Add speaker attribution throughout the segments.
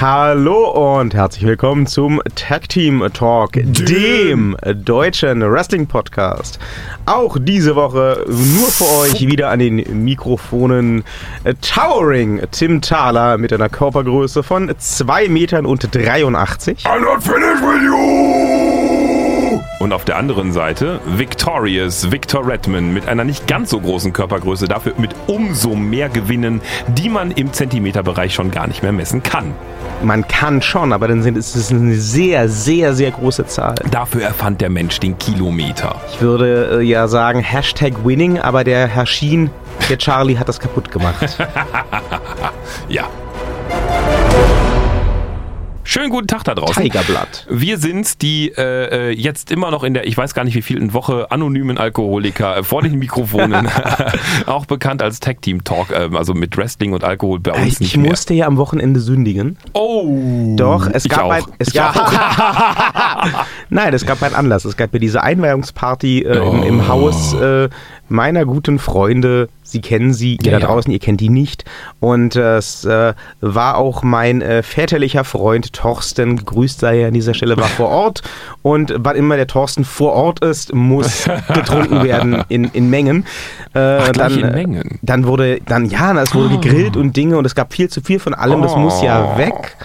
Speaker 1: Hallo und herzlich willkommen zum Tag Team Talk, dem deutschen Wrestling Podcast. Auch diese Woche nur für euch wieder an den Mikrofonen äh, Towering Tim Thaler mit einer Körpergröße von 2 Metern und 83.
Speaker 2: I'm not finished with you!
Speaker 3: Und auf der anderen Seite Victorious Victor Redman mit einer nicht ganz so großen Körpergröße, dafür mit umso mehr Gewinnen, die man im Zentimeterbereich schon gar nicht mehr messen kann.
Speaker 1: Man kann schon, aber dann sind, ist es eine sehr, sehr, sehr große Zahl.
Speaker 3: Dafür erfand der Mensch den Kilometer.
Speaker 1: Ich würde äh, ja sagen Hashtag Winning, aber der Herr Schien, der Charlie hat das kaputt gemacht.
Speaker 3: Ja. Schönen guten Tag da draußen.
Speaker 1: Tigerblatt.
Speaker 3: Wir sind die äh, äh, jetzt immer noch in der, ich weiß gar nicht wie vielen Woche, anonymen Alkoholiker äh, vor den Mikrofonen, auch bekannt als Tag Team Talk, äh, also mit Wrestling und Alkohol bei uns
Speaker 1: Ich
Speaker 3: nicht mehr.
Speaker 1: musste ja am Wochenende sündigen.
Speaker 3: Oh,
Speaker 1: Doch, es
Speaker 3: ich
Speaker 1: gab
Speaker 3: auch.
Speaker 1: ein. Es
Speaker 3: ich
Speaker 1: gab,
Speaker 3: auch.
Speaker 1: Nein, es gab einen Anlass. Es gab ja diese Einweihungsparty äh, im, im
Speaker 3: Oh.
Speaker 1: Haus äh, meiner guten Freunde. Sie kennen sie, ihr
Speaker 3: Ja,
Speaker 1: da
Speaker 3: ja.
Speaker 1: draußen, ihr kennt die nicht. Und äh, es war auch mein äh, väterlicher Freund Thorsten, gegrüßt sei er an dieser Stelle, war vor Ort. Und wann immer der Thorsten vor Ort ist, muss getrunken werden in, in Mengen. Äh,
Speaker 3: Ach, gleich in Mengen?
Speaker 1: Dann wurde, dann ja, es wurde gegrillt und Dinge und es gab viel zu viel von allem. Das muss ja
Speaker 3: Oh.
Speaker 1: weg.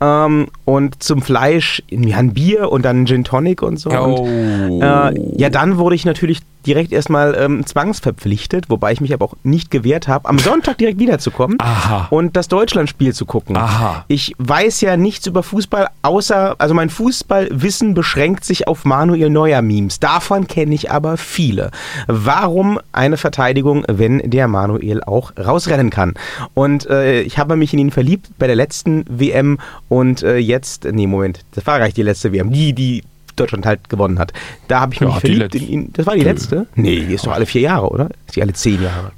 Speaker 1: Ähm, und zum Fleisch ja, ein Bier und dann Gin Tonic und so.
Speaker 3: Oh.
Speaker 1: Und, äh, ja, dann wurde ich natürlich direkt erstmal ähm, zwangsverpflichtet, wobei ich mich aber auch nicht gewehrt habe, am Sonntag direkt wiederzukommen
Speaker 3: Aha.
Speaker 1: und das Deutschlandspiel zu gucken.
Speaker 3: Aha.
Speaker 1: Ich weiß ja nichts über Fußball, außer, also mein Fußballwissen beschränkt sich auf Manuel Neuer Memes. Davon kenne ich aber viele. Warum eine Verteidigung, wenn der Manuel auch rausrennen kann? Und äh, ich habe mich in ihn verliebt bei der letzten WM und äh, jetzt, nee, Moment, das war gar nicht die letzte WM, die, die Deutschland halt gewonnen hat. Da habe ich
Speaker 3: Ja,
Speaker 1: mich verliebt in ihn. Das war die letzte? Nee, die ist doch alle vier Jahre, oder? Ist die alle zehn Jahre?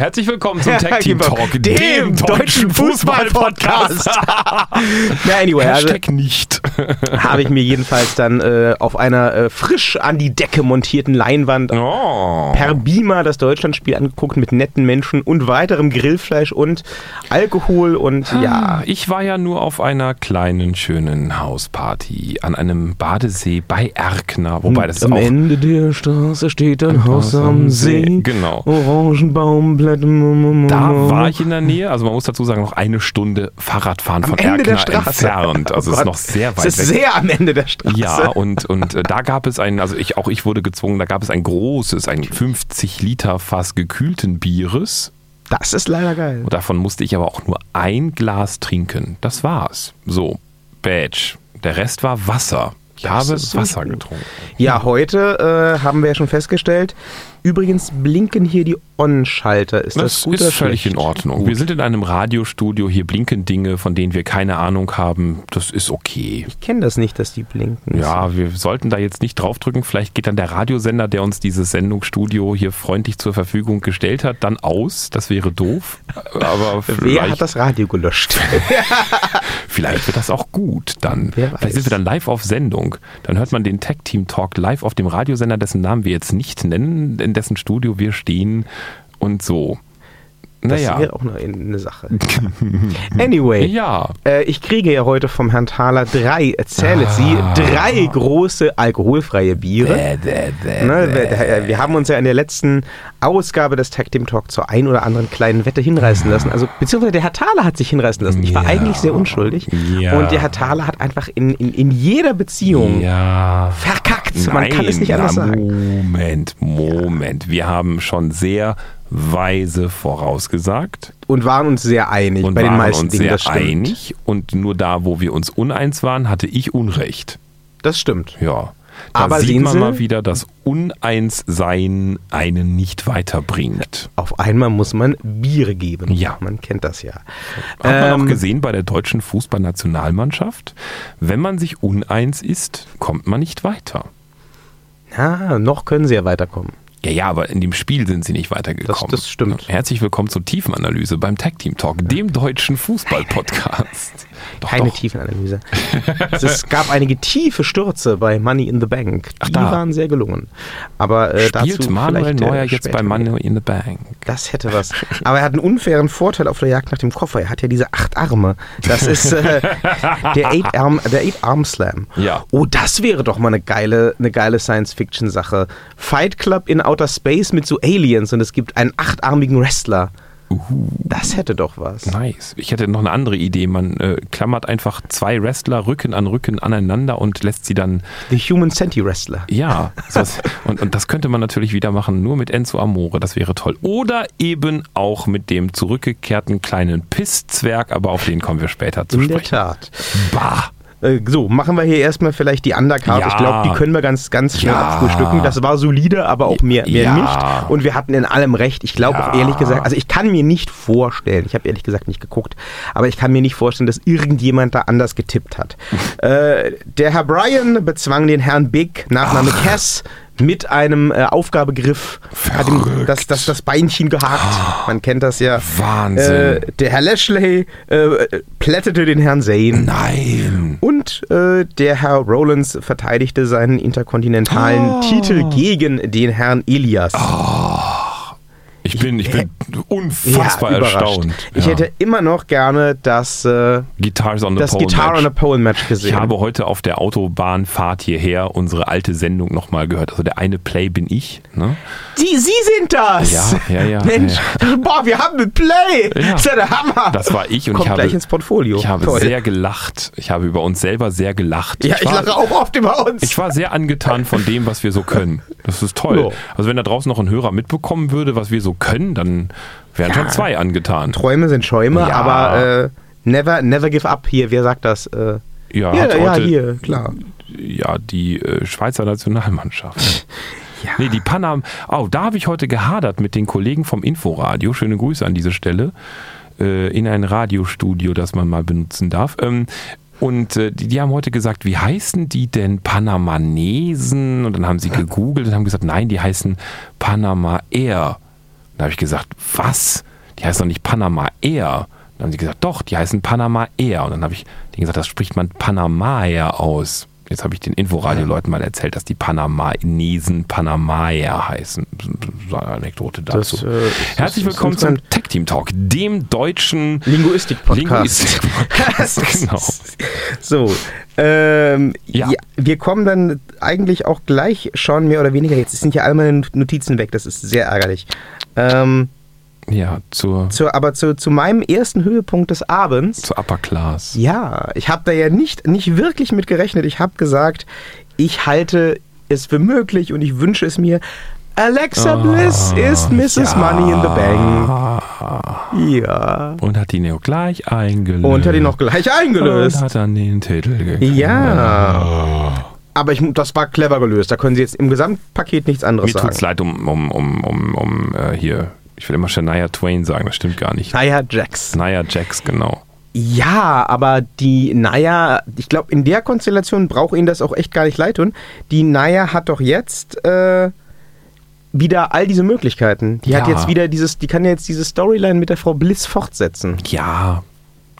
Speaker 3: Herzlich willkommen zum Tag Team
Speaker 1: Genau.
Speaker 3: Talk,
Speaker 1: dem deutschen Fußball-Podcast. Na, anyway, also
Speaker 3: Hashtag nicht.
Speaker 1: habe ich mir jedenfalls dann äh, auf einer äh, frisch an die Decke montierten Leinwand
Speaker 3: Oh.
Speaker 1: per Beamer das Deutschlandspiel angeguckt mit netten Menschen und weiterem Grillfleisch und Alkohol und
Speaker 3: Ah,
Speaker 1: ja.
Speaker 3: ich war ja nur auf einer kleinen, schönen Hausparty an einem Badesee bei Erkner, wobei das
Speaker 1: am
Speaker 3: auch
Speaker 1: Ende der Straße steht ein Haus am See.
Speaker 3: Genau.
Speaker 1: Orangenbaumblätter.
Speaker 3: Da war ich in der Nähe, also man muss dazu sagen, noch eine Stunde Fahrradfahren
Speaker 1: am
Speaker 3: von
Speaker 1: Ende der
Speaker 3: Erkner
Speaker 1: Straße.
Speaker 3: entfernt. Also
Speaker 1: Oh
Speaker 3: es ist noch sehr weit
Speaker 1: Es ist
Speaker 3: weg.
Speaker 1: sehr am Ende der Straße.
Speaker 3: Ja, und, und äh, da gab es ein, also ich, auch ich wurde gezwungen, da gab es ein großes, ein 50 Liter Fass gekühlten Bieres.
Speaker 1: Das ist leider geil.
Speaker 3: Und davon musste ich aber auch nur ein Glas trinken. Das war's. So, Badge. Der Rest war Wasser. Ich
Speaker 1: Das
Speaker 3: habe Wasser getrunken.
Speaker 1: Ja, heute äh, haben wir ja schon festgestellt. Übrigens blinken hier die On-Schalter. Ist das,
Speaker 3: Das
Speaker 1: gut
Speaker 3: ist
Speaker 1: oder
Speaker 3: völlig
Speaker 1: schlecht?
Speaker 3: in Ordnung.
Speaker 1: Gut.
Speaker 3: Wir sind in einem Radiostudio, hier blinken Dinge, von denen wir keine Ahnung haben. Das ist okay.
Speaker 1: Ich kenne das nicht, dass die blinken.
Speaker 3: Ja, wir sollten da jetzt nicht draufdrücken. Vielleicht geht dann der Radiosender, der uns dieses Sendungsstudio hier freundlich zur Verfügung gestellt hat, dann aus. Das wäre doof. Aber
Speaker 1: Wer hat das Radio gelöscht?
Speaker 3: vielleicht wird das auch gut dann. Vielleicht sind wir dann live auf Sendung. Dann hört man den Tech Team Talk live auf dem Radiosender, dessen Namen wir jetzt nicht nennen, in dessen Studio wir stehen und so.
Speaker 1: Das
Speaker 3: Naja.
Speaker 1: wäre auch eine, eine Sache. Anyway,
Speaker 3: Ja.
Speaker 1: äh, ich kriege ja heute vom Herrn Thaler drei, erzähle Sie,
Speaker 3: Ah.
Speaker 1: drei große alkoholfreie Biere. Ne, wir, wir haben uns ja in der letzten Ausgabe des Tag Team Talk zur ein oder anderen kleinen Wette hinreißen lassen. Also, beziehungsweise der Herr Thaler hat sich hinreißen lassen. Ich war
Speaker 3: Ja.
Speaker 1: eigentlich sehr unschuldig.
Speaker 3: Ja.
Speaker 1: Und der Herr Thaler hat einfach in, in, in jeder Beziehung
Speaker 3: Ja.
Speaker 1: verkackt. Man kann es nicht anders
Speaker 3: na,
Speaker 1: sagen.
Speaker 3: Moment, Moment. Wir haben schon sehr weise vorausgesagt
Speaker 1: Und waren uns sehr einig
Speaker 3: und
Speaker 1: bei den meisten
Speaker 3: uns
Speaker 1: Dingen.
Speaker 3: sehr einig. Und nur da, wo wir uns uneins waren, hatte ich Unrecht.
Speaker 1: Das stimmt.
Speaker 3: Ja. Da
Speaker 1: Aber
Speaker 3: sieht
Speaker 1: sehen
Speaker 3: man
Speaker 1: Sie-
Speaker 3: mal wieder, dass Uneinssein einen nicht weiterbringt.
Speaker 1: Auf einmal muss man Biere geben.
Speaker 3: Ja.
Speaker 1: Man kennt das ja.
Speaker 3: Hat man auch
Speaker 1: Ähm,
Speaker 3: gesehen bei der deutschen Fußballnationalmannschaft, wenn man sich uneins ist, kommt man nicht weiter.
Speaker 1: Ja, noch können sie ja weiterkommen.
Speaker 3: Ja, ja, aber in dem Spiel sind sie nicht weitergekommen.
Speaker 1: Das- das stimmt.
Speaker 3: Herzlich willkommen zur Tiefenanalyse beim Tag Team Talk, dem deutschen Fußball-Podcast. Doch,
Speaker 1: Keine
Speaker 3: doch.
Speaker 1: Tiefenanalyse. es, gab einige tiefe Stürze bei Money in the Bank. Die
Speaker 3: da.
Speaker 1: waren sehr gelungen. Aber äh,
Speaker 3: Spielt
Speaker 1: dazu
Speaker 3: Manuel
Speaker 1: äh,
Speaker 3: Neuer jetzt bei. Money in the Bank?
Speaker 1: Das hätte was. Aber er hat einen unfairen Vorteil auf der Jagd nach dem Koffer. Er hat ja diese acht Arme. Das ist äh, der Eight Arm, der Eight Arm Slam.
Speaker 3: Ja.
Speaker 1: Oh, das wäre doch mal eine geile, eine geile Science-Fiction-Sache. Fight Club in Outer Space mit so Aliens und es gibt einen achtarmigen Wrestler. Das hätte doch was.
Speaker 3: Nice. Ich hätte noch eine andere Idee. Man äh, klammert einfach zwei Wrestler Rücken an Rücken aneinander und lässt sie dann,
Speaker 1: The Human Centi Wrestler.
Speaker 3: ja, sowas. und, und das könnte man natürlich wieder machen, nur mit Enzo Amore, das wäre toll. Oder eben auch mit dem zurückgekehrten kleinen Pisszwerg, aber auf den kommen wir später zu
Speaker 1: In der
Speaker 3: sprechen.
Speaker 1: Tat.
Speaker 3: Bah!
Speaker 1: Äh, so, machen wir hier erstmal vielleicht die Undercard.
Speaker 3: Ja.
Speaker 1: Ich glaube, die können wir ganz, ganz schnell
Speaker 3: Ja.
Speaker 1: abfrühstücken. Das war solide, aber auch mehr, mehr
Speaker 3: Ja.
Speaker 1: nicht. Und wir hatten in allem recht. Ich glaube auch ehrlich gesagt, also ich kann mir nicht vorstellen, ich habe ehrlich gesagt nicht geguckt, aber ich kann mir nicht vorstellen, dass irgendjemand da anders getippt hat. äh, der Herr Bryan bezwang den Herrn Big, Nachname Cass, mit einem äh, Aufgabegriff, hat ihm das, das, das Beinchen gehakt. Man kennt das ja.
Speaker 3: Wahnsinn.
Speaker 1: Äh, der Herr Lashley äh, plättete den Herrn Zane.
Speaker 3: Nein!
Speaker 1: Und äh, der Herr Rollins verteidigte seinen interkontinentalen
Speaker 3: Oh.
Speaker 1: Titel gegen den Herrn Elias.
Speaker 3: Ich bin, ich bin unfassbar
Speaker 1: überrascht.
Speaker 3: erstaunt.
Speaker 1: Ich
Speaker 3: Ja.
Speaker 1: hätte immer noch gerne das, äh,
Speaker 3: Guitars on the
Speaker 1: das
Speaker 3: Pole
Speaker 1: Guitar
Speaker 3: Match.
Speaker 1: on a Pole Match gesehen.
Speaker 3: Ich habe heute auf der Autobahnfahrt hierher unsere alte Sendung nochmal gehört. Also der eine Play bin ich. Ne?
Speaker 1: Die, Sie sind das!
Speaker 3: Ja, ja, ja,
Speaker 1: Mensch, boah, wir haben ein Play!
Speaker 3: Ja.
Speaker 1: Das ist ja der Hammer!
Speaker 3: Das war ich und
Speaker 1: Kommt
Speaker 3: ich habe,
Speaker 1: gleich ins Portfolio.
Speaker 3: ich habe
Speaker 1: Toll.
Speaker 3: sehr gelacht. Ich habe über uns selber sehr gelacht.
Speaker 1: Ja, ich,
Speaker 3: war,
Speaker 1: lache auch oft über uns.
Speaker 3: Ich war sehr angetan von dem, was wir so können. Das ist toll.
Speaker 1: Ja.
Speaker 3: Also wenn da draußen noch ein Hörer mitbekommen würde, was wir so können, dann wären
Speaker 1: Ja.
Speaker 3: schon zwei angetan.
Speaker 1: Träume sind Schäume,
Speaker 3: Ja.
Speaker 1: aber äh, never, never give up. Hier, wer sagt das? Äh,
Speaker 3: Ja,
Speaker 1: ja,
Speaker 3: hat
Speaker 1: ja, hier, klar.
Speaker 3: Ja, die äh, Schweizer Nationalmannschaft.
Speaker 1: Ja.
Speaker 3: Nee, die Panam. Oh, da habe ich heute gehadert mit den Kollegen vom Inforadio. Schöne Grüße an diese Stelle. Äh, in ein Radiostudio, das man mal benutzen darf. Ähm, und äh, die, die haben heute gesagt, wie heißen die denn Panamanesen? Und dann haben sie gegoogelt und haben gesagt, nein, die heißen Panama Air. Da habe ich gesagt, was? Die heißen doch nicht Panama Air. Dann haben sie gesagt, doch, die heißen Panama Air. Und dann habe ich denen gesagt, das spricht man Panamaer aus. Jetzt habe ich den Inforadio-Leuten mal erzählt, dass die Panamanesen Panamaer heißen. So eine Anekdote dazu.
Speaker 1: Das, äh,
Speaker 3: Herzlich willkommen zum. Tech Team Talk, dem deutschen
Speaker 1: Linguistik-Podcast.
Speaker 3: Linguistik-Podcast. genau.
Speaker 1: So, ähm,
Speaker 3: Ja.
Speaker 1: ja. wir kommen dann eigentlich auch gleich schon mehr oder weniger, jetzt sind ja alle meine Notizen weg, das ist sehr ärgerlich. Ähm,
Speaker 3: Ja, zur,
Speaker 1: zu, aber zu, zu meinem ersten Höhepunkt des Abends,
Speaker 3: zur Upper Class.
Speaker 1: ja, ich habe da ja nicht, nicht wirklich mit gerechnet. Ich habe gesagt, ich halte es für möglich und ich wünsche es mir. Alexa Bliss ist Mrs. Money in the Bank. Ja.
Speaker 3: Und hat ihn auch gleich eingelöst.
Speaker 1: Und hat ihn noch gleich eingelöst.
Speaker 3: Und hat dann den Titel gekriegt.
Speaker 1: Ja. Aber ich, das war clever gelöst. Da können Sie jetzt im Gesamtpaket nichts anderes
Speaker 3: Mir tut's
Speaker 1: sagen.
Speaker 3: leid um, um, um, um, um äh, hier, ich will immer Shania Twain sagen, das stimmt gar nicht.
Speaker 1: Naya Jax.
Speaker 3: Nia Jax, genau.
Speaker 1: Ja, aber die Naya, ich glaube, in der Konstellation braucht Ihnen das auch echt gar nicht leid tun. Die Naya hat doch jetzt äh, wieder all diese Möglichkeiten. Die hat
Speaker 3: Ja.
Speaker 1: jetzt wieder dieses, die kann jetzt diese Storyline mit der Frau Bliss fortsetzen.
Speaker 3: Ja,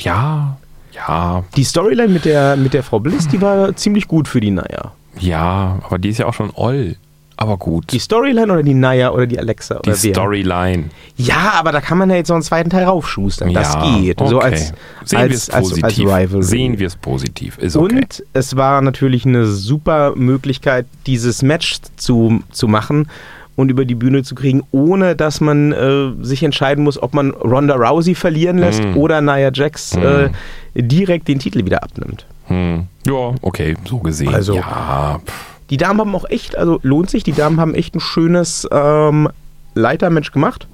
Speaker 3: ja, ja,
Speaker 1: Die Storyline mit der, mit der Frau Bliss, die war ziemlich gut für die Naya.
Speaker 3: ja, aber die ist ja auch schon oll. Aber gut.
Speaker 1: Die Storyline oder die Naya oder die Alexa
Speaker 3: Die
Speaker 1: oder wer?
Speaker 3: Storyline.
Speaker 1: Ja, aber da kann man ja jetzt noch einen zweiten Teil raufschustern. Das
Speaker 3: ja,
Speaker 1: geht.
Speaker 3: Okay.
Speaker 1: So als,
Speaker 3: Sehen wir
Speaker 1: als,
Speaker 3: es
Speaker 1: als,
Speaker 3: positiv.
Speaker 1: als Rivalry.
Speaker 3: Sehen wir es positiv. Ist okay.
Speaker 1: Und es war natürlich eine super Möglichkeit, dieses Match zu, zu machen und über die Bühne zu kriegen, ohne dass man äh, sich entscheiden muss, ob man Ronda Rousey verlieren lässt
Speaker 3: Mm.
Speaker 1: oder Nia Jax äh, direkt den Titel wieder abnimmt.
Speaker 3: Hm. Ja, okay, so gesehen.
Speaker 1: Also-
Speaker 3: ja, pff.
Speaker 1: Die Damen haben auch echt, also lohnt sich, die Damen haben echt ein schönes ähm, Leitermatch gemacht.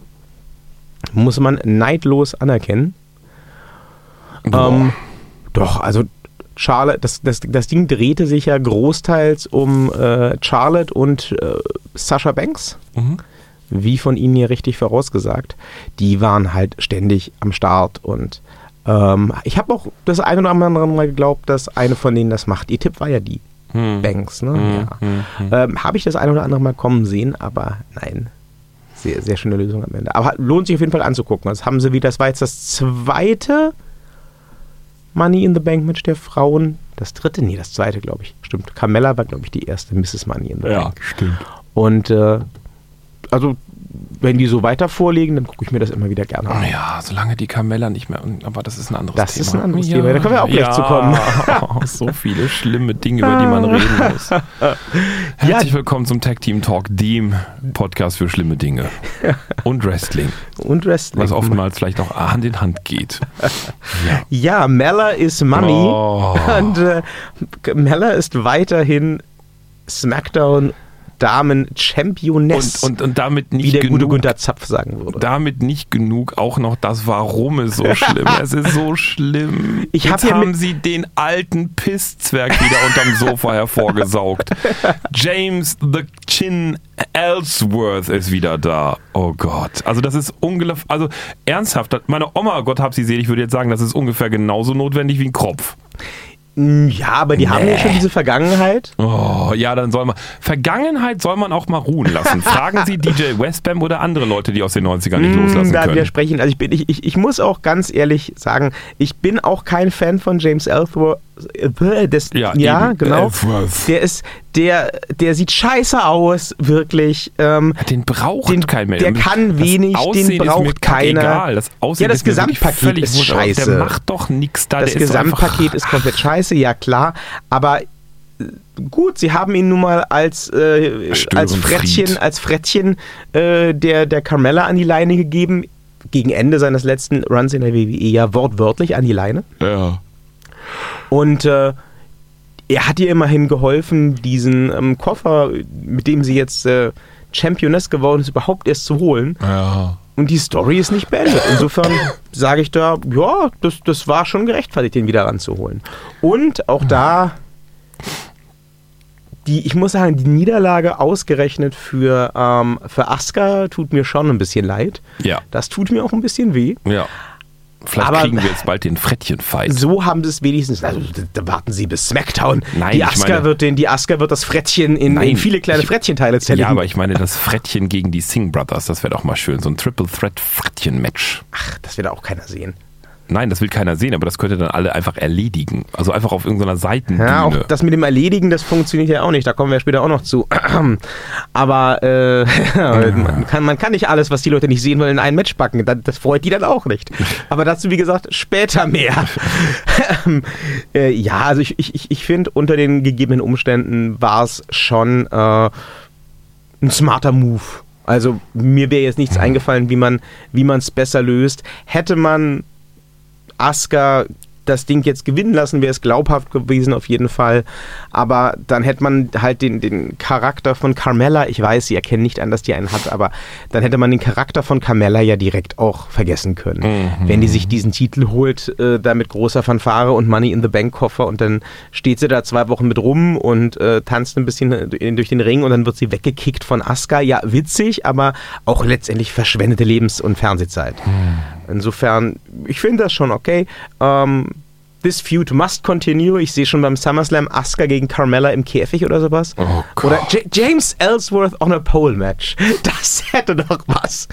Speaker 1: Muss man neidlos anerkennen. Ähm, doch, also Charlotte, das, das, das Ding drehte sich ja großteils um äh, Charlotte und äh, Sasha Banks,
Speaker 3: Mhm.
Speaker 1: wie von Ihnen hier richtig vorausgesagt. Die waren halt ständig am Start und ähm, ich habe auch das eine oder andere Mal geglaubt, dass eine von denen das macht. Ihr Tipp war ja die. Banks. Ne?
Speaker 3: Hm,
Speaker 1: ja. Ähm, Habe ich das ein oder andere Mal kommen sehen, aber nein. Sehr, sehr schöne Lösung am Ende. Aber lohnt sich auf jeden Fall anzugucken. Das haben sie wieder, das war jetzt das zweite Money in the Bank Match der Frauen. Das dritte? Nee, das zweite, glaube ich. Stimmt. Carmella war, glaube ich, die erste Mrs. Money in the
Speaker 3: Ja,
Speaker 1: Bank.
Speaker 3: stimmt.
Speaker 1: Und äh, also, wenn die so weiter vorlegen, dann gucke ich mir das immer wieder gerne an.
Speaker 3: Ja, solange die Carmella nicht mehr. Aber das ist ein anderes
Speaker 1: Das
Speaker 3: Thema.
Speaker 1: ist ein anderes Thema. Da können wir auch gleich zu kommen.
Speaker 3: so viele schlimme Dinge, über die man reden muss. Herzlich willkommen zum Tag Team Talk, dem Podcast für schlimme Dinge. Und Wrestling,
Speaker 1: Und Wrestling.
Speaker 3: was oftmals vielleicht auch Hand in Hand geht. Ja.
Speaker 1: Ja, Mella is Money.
Speaker 3: Oh.
Speaker 1: Und äh, Mella ist weiterhin SmackDown Damen Championess.
Speaker 3: Und, und, und damit
Speaker 1: wie
Speaker 3: nicht
Speaker 1: der gute
Speaker 3: genug.
Speaker 1: Günther Zapf sagen würde.
Speaker 3: damit nicht genug auch noch das Warum ist so schlimm. es ist so schlimm.
Speaker 1: Ich hab
Speaker 3: Jetzt
Speaker 1: ja
Speaker 3: haben sie den alten Pisszwerg wieder unterm Sofa hervorgesaugt. James the Chin Ellsworth ist wieder da. Oh Gott. Also das ist ungefähr, also ernsthaft, meine Oma, Gott hab sie selig, würde jetzt sagen, das ist ungefähr genauso notwendig wie ein Kropf.
Speaker 1: Mm, ja, aber die haben ja schon diese Vergangenheit.
Speaker 3: Oh, ja, dann soll man. Vergangenheit soll man auch mal ruhen lassen. Fragen Sie DJ Westbam oder andere Leute, die aus den 90ern nicht loslassen
Speaker 1: Mm, da
Speaker 3: können.
Speaker 1: widersprechen. Also ich, bin, ich, ich, ich muss auch ganz ehrlich sagen, ich bin auch kein Fan von James Ellsworth. Äh, Des,
Speaker 3: Ja,
Speaker 1: ja, genau.
Speaker 3: Ellsworth.
Speaker 1: Der ist, der, der sieht scheiße aus, wirklich. Ähm,
Speaker 3: Den braucht
Speaker 1: Den-
Speaker 3: kein Mensch.
Speaker 1: der kann wenig, den
Speaker 3: Aussehen ist
Speaker 1: braucht keiner.
Speaker 3: Egal. Das Aussehen
Speaker 1: Ja, das
Speaker 3: ist
Speaker 1: Gesamtpaket ist
Speaker 3: wurscht,
Speaker 1: scheiße.
Speaker 3: Der macht doch nichts da.
Speaker 1: das
Speaker 3: der ist
Speaker 1: Gesamtpaket ist komplett scheiße, ja klar. Aber äh, gut, sie haben ihn nun mal als, äh, als. Frettchen, als Frettchen äh, der, der Carmella an die Leine gegeben. Gegen Ende seines letzten Runs in der WWE ja wortwörtlich an die Leine.
Speaker 3: Ja.
Speaker 1: Und äh, er hat ihr immerhin geholfen, diesen ähm, Koffer, mit dem sie jetzt äh, Championess geworden ist, überhaupt erst zu holen.
Speaker 3: Ja.
Speaker 1: Und die Story ist nicht beendet. Insofern sage ich da, ja, das, das war schon gerechtfertigt, den wieder ranzuholen. Und auch da, die, ich muss sagen, die Niederlage ausgerechnet für, ähm, für Asuka tut mir schon ein bisschen leid.
Speaker 3: Ja.
Speaker 1: Das tut mir auch ein bisschen weh.
Speaker 3: Ja. Vielleicht
Speaker 1: Aber-
Speaker 3: kriegen wir jetzt bald den Frettchen-Fight.
Speaker 1: So haben sie es wenigstens. Also, da, warten sie bis SmackDown.
Speaker 3: Nein,
Speaker 1: die
Speaker 3: ich
Speaker 1: Asuka
Speaker 3: meine-
Speaker 1: wird den, die Asuka wird das Frettchen in,
Speaker 3: Nein,
Speaker 1: in viele kleine
Speaker 3: ich-
Speaker 1: Frettchenteile zerlegen.
Speaker 3: Ja, aber ich meine das Frettchen gegen die Singh Brothers, das wäre doch mal schön. So ein Triple Threat Frettchen-Match.
Speaker 1: Ach, das wird auch keiner sehen.
Speaker 3: Nein, das will keiner sehen, aber das könnte dann alle einfach erledigen. Also einfach auf irgendeiner Seitenbühne.
Speaker 1: Ja, auch das mit dem Erledigen, das funktioniert ja auch nicht. Da kommen wir später auch noch zu. Aber äh, man, kann, man kann nicht alles, was die Leute nicht sehen wollen, in ein Match packen. Das, freut die dann auch nicht. Aber dazu, wie gesagt, später mehr. äh, ja, also ich, ich, ich- finde, unter den gegebenen Umständen war es schon äh, ein smarter Move. Also mir wäre jetzt nichts eingefallen, wie man wie man es besser löst. Hätte man Asuka das Ding jetzt gewinnen lassen, wäre es glaubhaft gewesen auf jeden Fall. Aber dann hätte man halt den, den Charakter von Carmella, ich weiß, sie erkennen nicht an, dass die einen hat, aber dann hätte man den Charakter von Carmella ja direkt auch vergessen können. Wenn die sich diesen Titel holt, äh, da mit großer Fanfare und Money in the Bank Koffer und dann steht sie da zwei Wochen mit rum und äh, tanzt ein bisschen durch den Ring und dann wird sie weggekickt von Asuka. Ja, witzig, aber auch letztendlich verschwendete Lebens- und Fernsehzeit. Insofern, ich finde das schon okay. Ähm, this feud must continue. Ich sehe schon beim SummerSlam Asuka gegen Carmella im Käfig oder sowas.
Speaker 3: Oh Gott.
Speaker 1: oder J James Ellsworth on a Pole Match. Das hätte doch was.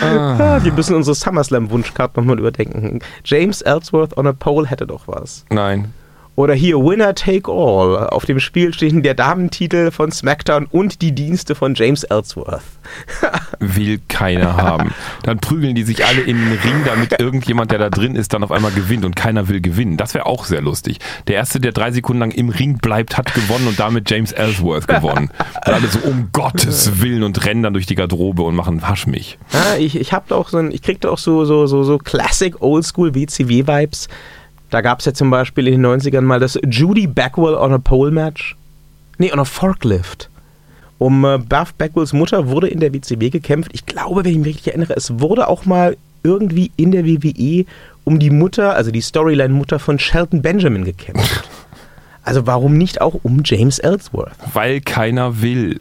Speaker 1: Ah, Wir müssen unsere SummerSlam-Wunschkarte nochmal überdenken. James Ellsworth on a Pole hätte doch was.
Speaker 3: Nein.
Speaker 1: Oder hier Winner Take All. Auf dem Spiel stehen der Damentitel von SmackDown und die Dienste von James Ellsworth.
Speaker 3: Will keiner haben. Dann prügeln die sich alle in den Ring, damit irgendjemand, der da drin ist, dann auf einmal gewinnt und keiner will gewinnen. Das wäre auch sehr lustig. Der Erste, der drei Sekunden lang im Ring bleibt, hat gewonnen und damit James Ellsworth gewonnen. Und alle so um Gottes Willen und rennen dann durch die Garderobe und machen Hasch mich.
Speaker 1: Ja, ich, ich hab da auch so ein, ich krieg da auch so, so, so, so Classic Oldschool WCW-Vibes. Da gab es ja zum Beispiel in den 90ern mal das Judy Backwell on a Pole Match. Nee, on a Forklift. Um äh, Buff Backwells Mutter wurde in der WCW gekämpft. Ich glaube, wenn ich mich richtig erinnere, es wurde auch mal irgendwie in der WWE um die Mutter, also die Storyline-Mutter von Shelton Benjamin gekämpft. Also warum nicht auch um James Ellsworth?
Speaker 3: Weil keiner will.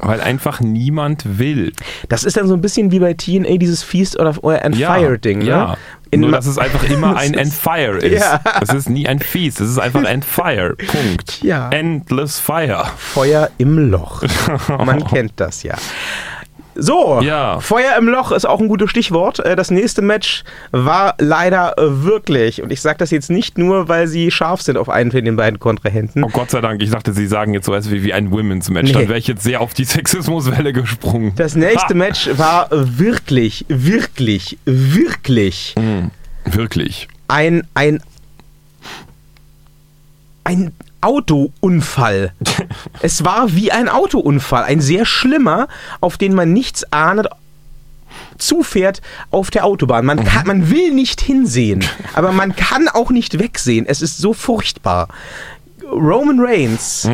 Speaker 3: Weil einfach niemand will.
Speaker 1: Das ist dann so ein bisschen wie bei TNA dieses Feast or, or and
Speaker 3: Ja,
Speaker 1: Fire Ding. Ne?
Speaker 3: ja.
Speaker 1: In
Speaker 3: Nur, dass es einfach immer ein End
Speaker 1: ist-
Speaker 3: Fire ist.
Speaker 1: Ja.
Speaker 3: Es ist nie ein Fies, es ist einfach End Fire. Punkt.
Speaker 1: Ja.
Speaker 3: Endless Fire.
Speaker 1: Feuer im Loch. Man kennt das ja. So,
Speaker 3: Ja.
Speaker 1: Feuer im Loch ist auch ein gutes Stichwort. Äh, Das nächste Match war leider äh, wirklich, und ich sage das jetzt nicht nur, weil sie scharf sind auf einen von den beiden Kontrahenten.
Speaker 3: Oh Gott sei Dank, ich dachte, Sie sagen jetzt so etwas wie, wie ein Women's Match.
Speaker 1: Nee.
Speaker 3: Dann wäre ich jetzt sehr auf die Sexismuswelle gesprungen.
Speaker 1: Das nächste Match war wirklich, wirklich, wirklich
Speaker 3: Wirklich.
Speaker 1: ein, ein, ein Autounfall. es war wie ein Autounfall, ein sehr schlimmer, auf den man nichts ahnet, zufährt auf der Autobahn. Man, kann, man will nicht hinsehen, aber man kann auch nicht wegsehen. Es ist so furchtbar. Roman Reigns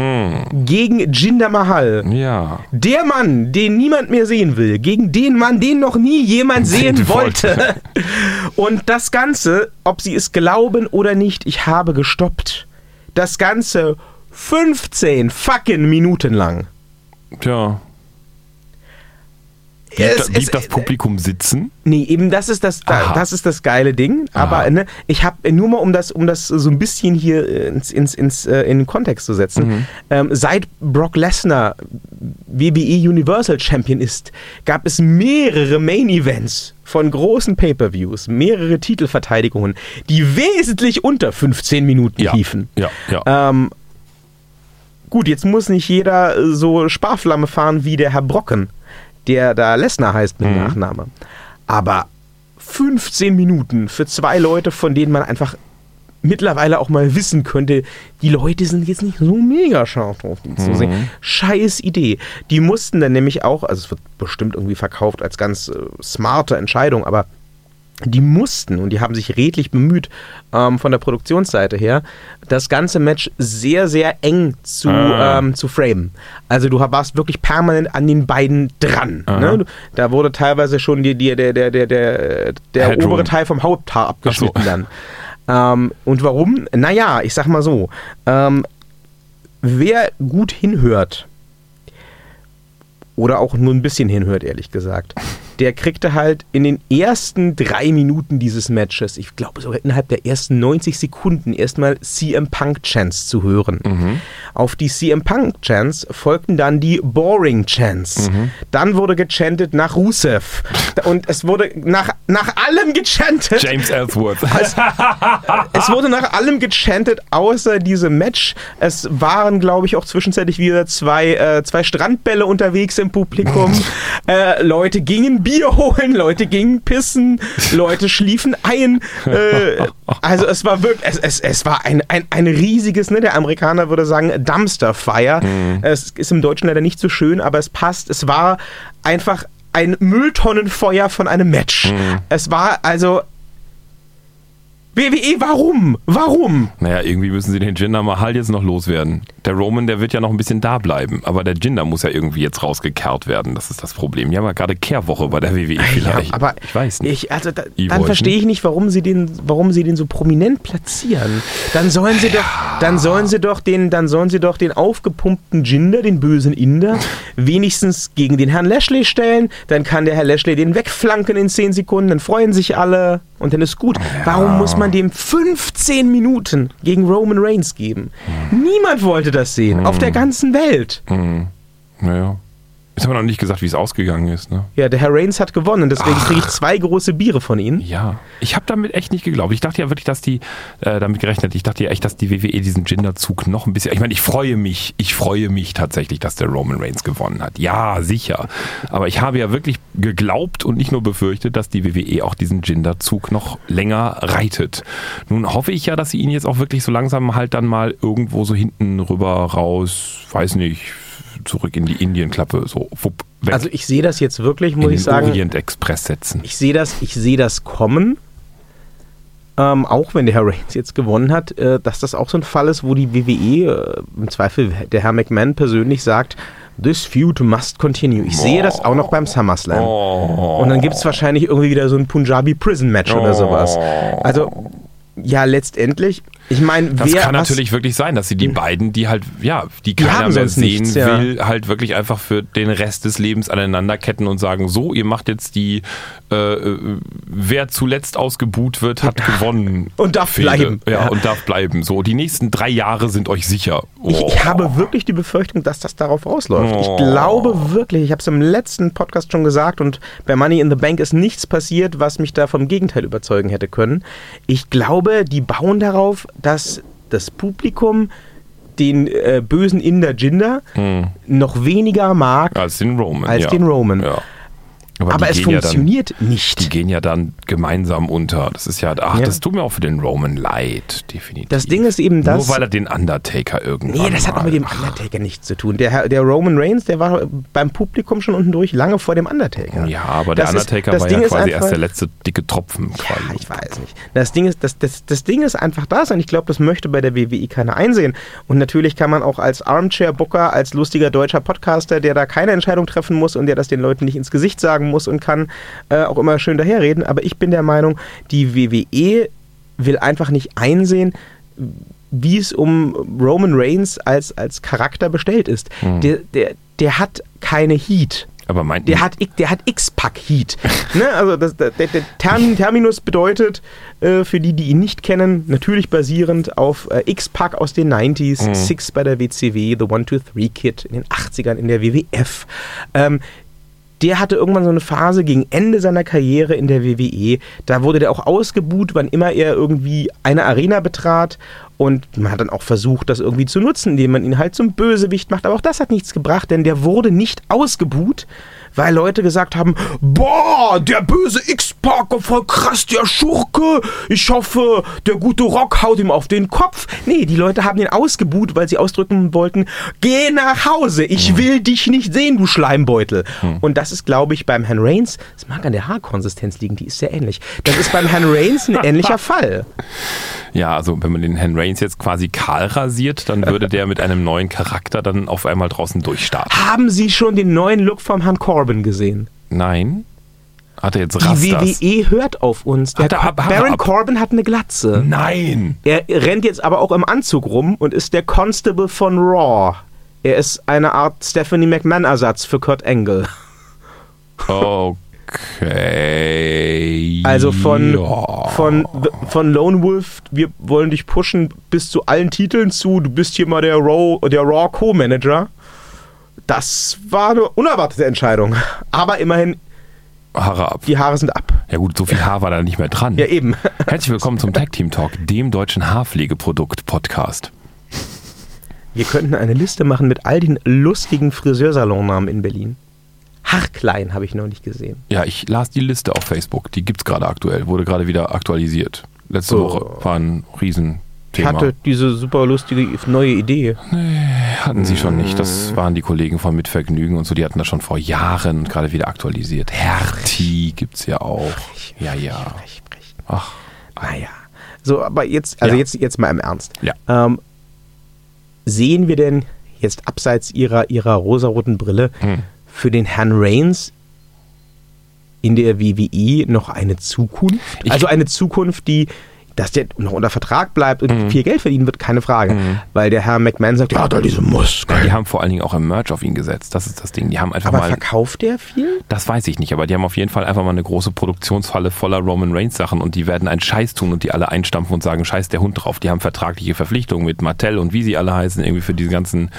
Speaker 1: gegen Jinder Mahal.
Speaker 3: Ja.
Speaker 1: Der Mann, den niemand mehr sehen will, gegen den Mann, den noch nie jemand sehen
Speaker 3: Sehen
Speaker 1: wollte. Und das Ganze, ob sie es glauben oder nicht, ich habe gestoppt. Das Ganze 15 fucking Minuten lang.
Speaker 3: Tja. Blieb,
Speaker 1: Es-
Speaker 3: da, blieb
Speaker 1: es-
Speaker 3: das Publikum sitzen?
Speaker 1: Nee, eben das ist das, da,
Speaker 3: Aha.
Speaker 1: das ist das geile Ding. Aber
Speaker 3: Aha.
Speaker 1: ne, ich habe nur mal, um das, um das so ein bisschen hier ins, ins, ins, äh, in den Kontext zu setzen,
Speaker 3: Mhm.
Speaker 1: ähm, seit Brock Lesnar WWE Universal Champion ist, gab es mehrere Main Events von großen Pay-per-Views, mehrere Titelverteidigungen, die wesentlich unter 15 Minuten
Speaker 3: Ja.
Speaker 1: liefen.
Speaker 3: Ja, ja.
Speaker 1: Ähm, gut, jetzt muss nicht jeder so Sparflamme fahren wie der Herr Brocken, der da Lesnar heißt mit Nachname. Aber 15 Minuten für zwei Leute, von denen man einfach mittlerweile auch mal wissen könnte, die Leute sind jetzt nicht so mega scharf drauf, die zu sehen. Scheiß Idee. Die mussten dann nämlich auch, also es wird bestimmt irgendwie verkauft als ganz äh, smarte Entscheidung, aber die mussten und die haben sich redlich bemüht ähm, von der Produktionsseite her, das ganze Match sehr, sehr eng zu,
Speaker 3: Ah.
Speaker 1: ähm, zu framen. Also du warst wirklich permanent an den beiden dran. Ne? Da wurde teilweise schon die, die, der, der, der, der, der
Speaker 3: Headroom.
Speaker 1: obere Teil vom Haupthaar abgeschnitten
Speaker 3: so.
Speaker 1: dann. Ähm, und warum? Naja, ich sag mal so, ähm, wer gut hinhört, oder auch nur ein bisschen hinhört, ehrlich gesagt, der kriegte halt in den ersten drei Minuten dieses Matches, ich glaube sogar innerhalb der ersten 90 Sekunden, erstmal CM Punk Chants zu hören. Auf die CM Punk Chants folgten dann die Boring Chants. Dann wurde gechantet nach Rusev. Und es wurde nach, nach allem gechantet.
Speaker 3: James Ellsworth.
Speaker 1: Es wurde nach allem gechantet, außer diesem Match. Es waren, glaube ich, auch zwischenzeitlich wieder zwei, äh, zwei Strandbälle unterwegs im Publikum. äh, Leute gingen Bier holen, Leute gingen pissen, Leute schliefen ein. Äh, also es war wirklich, es, es, es war ein, ein, ein riesiges, ne, der Amerikaner würde sagen, Dumpster Fire. Es ist im Deutschen leider nicht so schön, aber es passt. Es war einfach ein Mülltonnenfeuer von einem Match. Es war also WWE, warum? Warum?
Speaker 3: Naja, irgendwie müssen sie den Jinder Mahal jetzt noch loswerden. Der Roman, der wird ja noch ein bisschen da bleiben. Aber der Jinder muss ja irgendwie jetzt rausgekerrt werden. Das ist das Problem. Ja gerade Kehrwoche bei der WWE vielleicht.
Speaker 1: Ja, aber
Speaker 3: ich weiß nicht.
Speaker 1: Ich, also da, dann verstehe ich nicht, warum sie den, warum sie den so prominent platzieren. Dann sollen sie doch, dann sollen sie doch den, dann sollen sie doch den aufgepumpten Jinder, den bösen Inder, wenigstens gegen den Herrn Lashley stellen. Dann kann der Herr Lashley den wegflanken in 10 Sekunden. Dann freuen sich alle und dann ist gut. Warum muss man dem 15 Minuten gegen Roman Reigns geben? Niemand wollte das sehen. Auf der ganzen Welt.
Speaker 3: naja. Jetzt haben wir noch nicht gesagt, wie es ausgegangen ist. Ne?
Speaker 1: Ja, der Herr Reigns hat gewonnen, deswegen kriege ich zwei große Biere von Ihnen.
Speaker 3: Ja, ich habe damit echt nicht geglaubt. Ich dachte ja wirklich, dass die, äh, damit gerechnet, ich dachte ja echt, dass die WWE diesen Gender-Zug noch ein bisschen, ich meine, ich freue mich, ich freue mich tatsächlich, dass der Roman Reigns gewonnen hat. Ja, sicher. Aber ich habe ja wirklich geglaubt und nicht nur befürchtet, dass die WWE auch diesen Gender-Zug noch länger reitet. Nun hoffe ich ja, dass sie ihn jetzt auch wirklich so langsam halt dann mal irgendwo so hinten rüber raus, weiß nicht, zurück in die Indienklappe, so wupp, weg
Speaker 1: Also ich sehe das jetzt wirklich, muss
Speaker 3: in
Speaker 1: ich
Speaker 3: den
Speaker 1: sagen.
Speaker 3: Orient Express setzen.
Speaker 1: Ich sehe das, ich sehe das kommen. Ähm, auch wenn der Herr Reigns jetzt gewonnen hat, äh, dass das auch so ein Fall ist, wo die WWE, äh, im Zweifel der Herr McMahon persönlich sagt, this feud must continue. Ich sehe das auch noch beim SummerSlam.
Speaker 3: Oh.
Speaker 1: Und dann gibt es wahrscheinlich irgendwie wieder so ein Punjabi Prison Match oder sowas. Also, ja, letztendlich, Ich meine,
Speaker 3: Das
Speaker 1: wer
Speaker 3: kann natürlich wirklich sein, dass sie die beiden, die halt, ja, die
Speaker 1: Die
Speaker 3: keiner mehr sehen
Speaker 1: nichts, ja.
Speaker 3: will, halt wirklich einfach für den Rest des Lebens aneinanderketten und sagen, so, ihr macht jetzt die, äh, äh, wer zuletzt ausgebuht wird, hat gewonnen.
Speaker 1: Und darf
Speaker 3: Fehde.
Speaker 1: bleiben.
Speaker 3: Ja,
Speaker 1: Ja.
Speaker 3: und darf bleiben. So, die nächsten drei Jahre sind euch sicher.
Speaker 1: Ich,
Speaker 3: Oh.
Speaker 1: ich habe wirklich die Befürchtung, dass das darauf rausläuft.
Speaker 3: Oh.
Speaker 1: Ich glaube wirklich, ich habe es im letzten Podcast schon gesagt und bei Money in the Bank ist nichts passiert, was mich da vom Gegenteil überzeugen hätte können. Ich glaube, die bauen darauf, dass das Publikum den äh, bösen Inder Jinder noch weniger mag,
Speaker 3: Als den Roman.
Speaker 1: Als
Speaker 3: ja.
Speaker 1: den Roman.
Speaker 3: Ja.
Speaker 1: Aber
Speaker 3: die
Speaker 1: es
Speaker 3: gehen ja dann-
Speaker 1: funktioniert
Speaker 3: Die
Speaker 1: nicht.
Speaker 3: gehen ja dann gemeinsam unter. Das ist ja, ach,
Speaker 1: Ja.
Speaker 3: das tut mir auch für den Roman leid, definitiv.
Speaker 1: Das Ding ist eben das-
Speaker 3: Nur weil er den Undertaker irgendwann
Speaker 1: Nee, das hat auch mit dem Undertaker nichts zu tun. Der, der Roman Reigns, der war beim Publikum schon unten durch, lange vor dem Undertaker.
Speaker 3: Ja, aber
Speaker 1: Das
Speaker 3: der
Speaker 1: ist-
Speaker 3: Undertaker
Speaker 1: das
Speaker 3: war
Speaker 1: Ding
Speaker 3: ja
Speaker 1: ist
Speaker 3: quasi
Speaker 1: einfach-
Speaker 3: erst der letzte dicke Tropfen
Speaker 1: Ja,
Speaker 3: quasi.
Speaker 1: ich weiß nicht. Das Ding ist, das, das, das Ding ist einfach das und ich glaube, das möchte bei der WWE keiner einsehen. Und natürlich kann man auch als Armchair-Booker, als lustiger deutscher Podcaster, der da keine Entscheidung treffen muss und der das den Leuten nicht ins Gesicht sagen muss und kann, äh, auch immer schön daherreden. Aber ich bin der Meinung, die WWE will einfach nicht einsehen, wie es um Roman Reigns als, als Charakter bestellt ist. Der, der, der hat keine Heat.
Speaker 3: Aber mein,
Speaker 1: Der hat, der hat X-Pack-Heat. ne? Also das, der, der Termin, Terminus bedeutet, äh, für die, die ihn nicht kennen, natürlich basierend auf äh, X-Pack aus den 90s, Six bei der WCW, The One-Two-Three-Kid in den 80ern in der WWF. Ähm, der hatte irgendwann so eine Phase gegen Ende seiner Karriere in der WWE. Da wurde der auch ausgebuht, wann immer er irgendwie eine Arena betrat. Und man hat dann auch versucht, das irgendwie zu nutzen, indem man ihn halt zum Bösewicht macht. Aber auch das hat nichts gebracht, denn der wurde nicht ausgebuht, weil Leute gesagt haben, boah, der böse X-Pack, voll krass, der Schurke. Ich hoffe, der gute Rock haut ihm auf den Kopf. Nee, die Leute haben ihn ausgebuht, weil sie ausdrücken wollten, geh nach Hause, ich will dich nicht sehen, du Schleimbeutel. Und das ist, glaube ich, beim Herrn Reigns, das mag an der Haarkonsistenz liegen, die ist sehr ähnlich. Das ist beim Herrn Reigns ein ähnlicher Fall.
Speaker 3: ja, also wenn man den Herrn Reigns jetzt quasi kahl rasiert, dann würde der mit einem neuen Charakter dann auf einmal draußen durchstarten.
Speaker 1: Haben Sie schon den neuen Look vom Herrn Corbin gesehen?
Speaker 3: Nein? Hat er jetzt
Speaker 1: Die
Speaker 3: Rastas?
Speaker 1: WWE hört auf uns. Der
Speaker 3: Hat er ab- hat
Speaker 1: Baron
Speaker 3: ab-
Speaker 1: Corbin hat eine Glatze.
Speaker 3: Nein!
Speaker 1: Er rennt jetzt aber auch im Anzug rum und ist der Constable von Raw. Er ist eine Art Stephanie McMahon-Ersatz für Kurt Angle.
Speaker 3: Okay.
Speaker 1: Also von,
Speaker 3: Ja.
Speaker 1: von, von Lone Wolf, wir wollen dich pushen bis zu allen Titeln zu, du bist hier mal der Raw, der Raw Co-Manager. Das war eine unerwartete Entscheidung. Aber immerhin,
Speaker 3: Haare ab.
Speaker 1: die Haare sind ab.
Speaker 3: Ja gut, so viel Haar war da nicht mehr dran.
Speaker 1: Ja, eben.
Speaker 3: Herzlich willkommen zum Tag Team Talk, dem deutschen Haarpflegeprodukt-Podcast.
Speaker 1: Wir könnten eine Liste machen mit all den lustigen Friseursalonnamen in Berlin. Haarklein habe ich noch nicht gesehen.
Speaker 3: Ja, ich las die Liste auf Facebook. Die gibt's gerade aktuell, wurde gerade wieder aktualisiert. Letzte
Speaker 1: Oh.
Speaker 3: Woche war ein
Speaker 1: Ich
Speaker 3: Riesenthema.
Speaker 1: hatte diese super lustige neue Idee.
Speaker 3: Hatten sie schon nicht. Das waren die Kollegen von Mitvergnügen und so. Die hatten das schon vor Jahren gerade wieder aktualisiert. Hertie gibt's ja auch. Ja, ja.
Speaker 1: Frech, frech.
Speaker 3: Ach,
Speaker 1: Naja. So, aber jetzt, also
Speaker 3: Ja.
Speaker 1: jetzt, jetzt mal im Ernst.
Speaker 3: Ja.
Speaker 1: Ähm, sehen wir denn jetzt abseits ihrer, ihrer rosaroten Brille
Speaker 3: Hm.
Speaker 1: für den Herrn Reigns in der WWE noch eine Zukunft?
Speaker 3: Ich-
Speaker 1: also eine Zukunft, die, dass der noch unter Vertrag bleibt und
Speaker 3: Mhm.
Speaker 1: viel Geld verdienen wird, keine Frage. Weil der Herr McMahon sagt, ja, da diese Muskeln.
Speaker 3: die haben vor allen Dingen auch im Merch auf ihn gesetzt. Das ist das Ding. Die haben einfach
Speaker 1: Aber
Speaker 3: mal.
Speaker 1: verkauft der viel?
Speaker 3: Das weiß ich nicht, aber die haben auf jeden Fall einfach mal eine große Produktionsfalle voller Roman Reigns Sachen und die werden einen Scheiß tun und die alle einstampfen und sagen, scheiß der Hund drauf. Die haben vertragliche Verpflichtungen mit Mattel und wie sie alle heißen, irgendwie für diese ganzen